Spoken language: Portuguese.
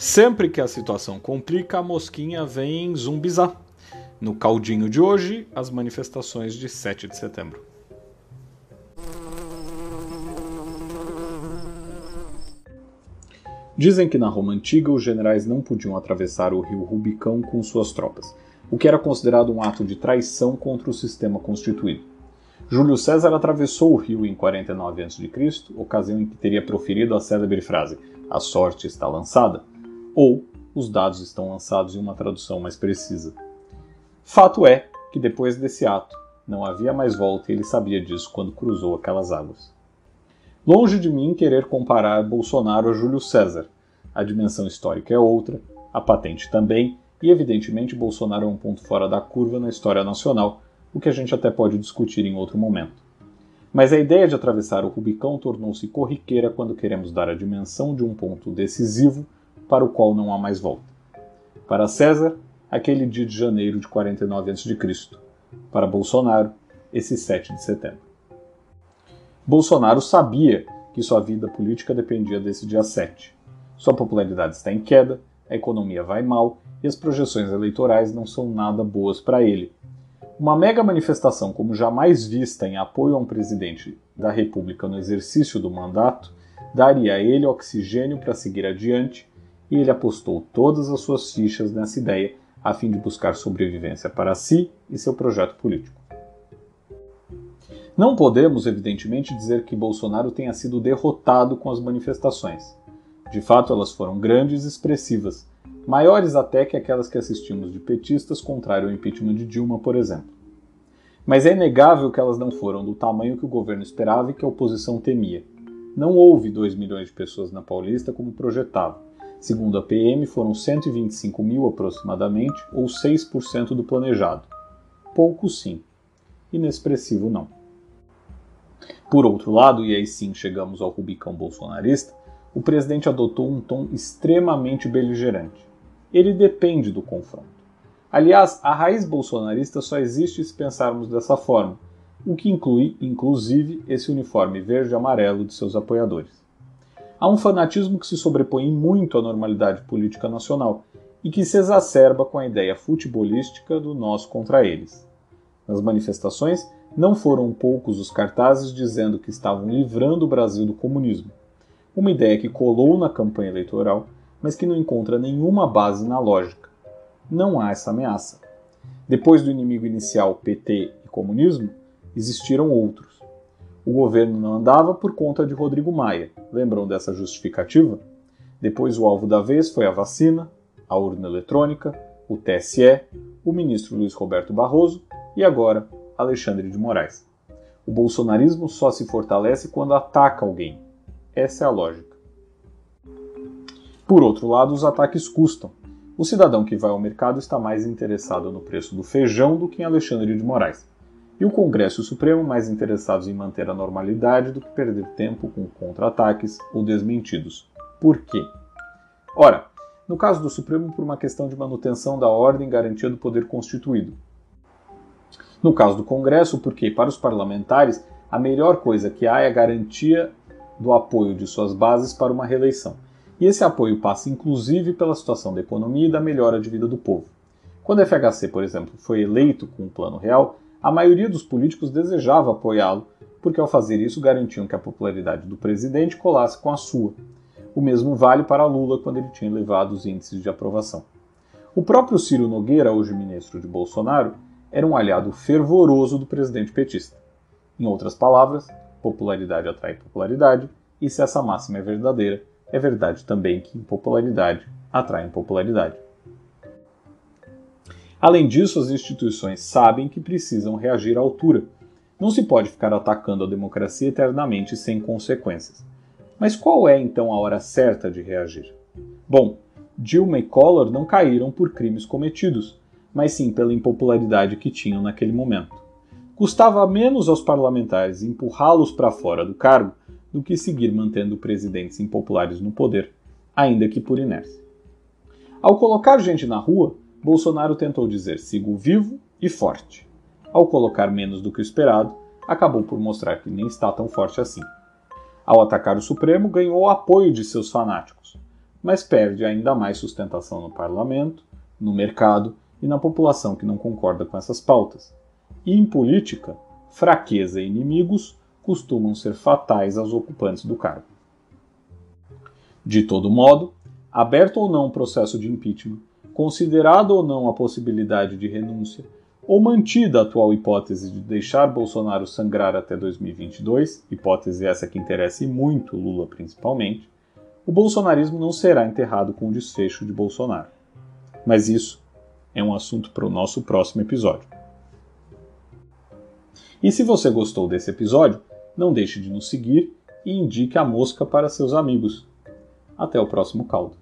Sempre que a situação complica, a mosquinha vem zumbizar. No caldinho de hoje, as manifestações de 7 de setembro. Dizem que na Roma antiga os generais não podiam atravessar o rio Rubicão com suas tropas, o que era considerado um ato de traição contra o sistema constituído. Júlio César atravessou o rio em 49 a.C., ocasião em que teria proferido a célebre frase: A sorte está lançada ou os dados estão lançados em uma tradução mais precisa. Fato é que depois desse ato não havia mais volta e ele sabia disso quando cruzou aquelas águas. Longe de mim querer comparar Bolsonaro a Júlio César. A dimensão histórica é outra, a patente também, e evidentemente Bolsonaro é um ponto fora da curva na história nacional, o que a gente até pode discutir em outro momento. Mas a ideia de atravessar o Rubicão tornou-se corriqueira quando queremos dar a dimensão de um ponto decisivo para o qual não há mais volta. Para César, aquele dia de janeiro de 49 a.C. Para Bolsonaro, esse 7 de setembro. Bolsonaro sabia que sua vida política dependia desse dia 7. Sua popularidade está em queda, a economia vai mal e as projeções eleitorais não são nada boas para ele. Uma mega manifestação como jamais vista em apoio a um presidente da República no exercício do mandato daria a ele oxigênio para seguir adiante e ele apostou todas as suas fichas nessa ideia a fim de buscar sobrevivência para si e seu projeto político. Não podemos, evidentemente, dizer que Bolsonaro tenha sido derrotado com as manifestações. De fato, elas foram grandes e expressivas, maiores até que aquelas que assistimos de petistas contrário ao impeachment de Dilma, por exemplo. Mas é inegável que elas não foram do tamanho que o governo esperava e que a oposição temia. Não houve 2 milhões de pessoas na Paulista como projetava Segundo a PM, foram 125 mil aproximadamente, ou 6% do planejado. Pouco sim, inexpressivo não. Por outro lado, e aí sim chegamos ao Rubicão bolsonarista, o presidente adotou um tom extremamente beligerante. Ele depende do confronto. Aliás, a raiz bolsonarista só existe se pensarmos dessa forma, o que inclui, inclusive, esse uniforme verde e amarelo de seus apoiadores. Há um fanatismo que se sobrepõe muito à normalidade política nacional e que se exacerba com a ideia futebolística do nós contra eles. Nas manifestações, não foram poucos os cartazes dizendo que estavam livrando o Brasil do comunismo. Uma ideia que colou na campanha eleitoral, mas que não encontra nenhuma base na lógica. Não há essa ameaça. Depois do inimigo inicial PT e comunismo, existiram outros. O governo não andava por conta de Rodrigo Maia. Lembram dessa justificativa? Depois, o alvo da vez foi a vacina, a urna eletrônica, o TSE, o ministro Luiz Roberto Barroso e agora Alexandre de Moraes. O bolsonarismo só se fortalece quando ataca alguém. Essa é a lógica. Por outro lado, os ataques custam. O cidadão que vai ao mercado está mais interessado no preço do feijão do que em Alexandre de Moraes e o Congresso e o Supremo mais interessados em manter a normalidade do que perder tempo com contra-ataques ou desmentidos. Por quê? Ora, no caso do Supremo, por uma questão de manutenção da ordem e garantia do poder constituído. No caso do Congresso, porque, para os parlamentares, a melhor coisa que há é a garantia do apoio de suas bases para uma reeleição. E esse apoio passa inclusive pela situação da economia e da melhora de vida do povo. Quando a FHC, por exemplo, foi eleito com o Plano Real, a maioria dos políticos desejava apoiá-lo, porque ao fazer isso garantiam que a popularidade do presidente colasse com a sua. O mesmo vale para Lula quando ele tinha elevado os índices de aprovação. O próprio Ciro Nogueira, hoje ministro de Bolsonaro, era um aliado fervoroso do presidente petista. Em outras palavras, popularidade atrai popularidade, e se essa máxima é verdadeira, é verdade também que impopularidade atrai impopularidade. Além disso, as instituições sabem que precisam reagir à altura. Não se pode ficar atacando a democracia eternamente sem consequências. Mas qual é então a hora certa de reagir? Bom, Dilma e Collor não caíram por crimes cometidos, mas sim pela impopularidade que tinham naquele momento. Custava menos aos parlamentares empurrá-los para fora do cargo do que seguir mantendo presidentes impopulares no poder, ainda que por inércia. Ao colocar gente na rua, Bolsonaro tentou dizer sigo vivo e forte. Ao colocar menos do que o esperado, acabou por mostrar que nem está tão forte assim. Ao atacar o Supremo, ganhou o apoio de seus fanáticos. mas perde ainda mais sustentação no parlamento, no mercado e na população que não concorda com essas pautas. E em política, fraqueza e inimigos costumam ser fatais aos ocupantes do cargo. De todo modo, aberto ou não o processo de impeachment, considerado ou não a possibilidade de renúncia, ou mantida a atual hipótese de deixar Bolsonaro sangrar até 2022, hipótese essa que interessa muito Lula principalmente, o bolsonarismo não será enterrado com o desfecho de Bolsonaro. Mas isso é um assunto para o nosso próximo episódio. E se você gostou desse episódio, não deixe de nos seguir e indique a mosca para seus amigos. Até o próximo caldo.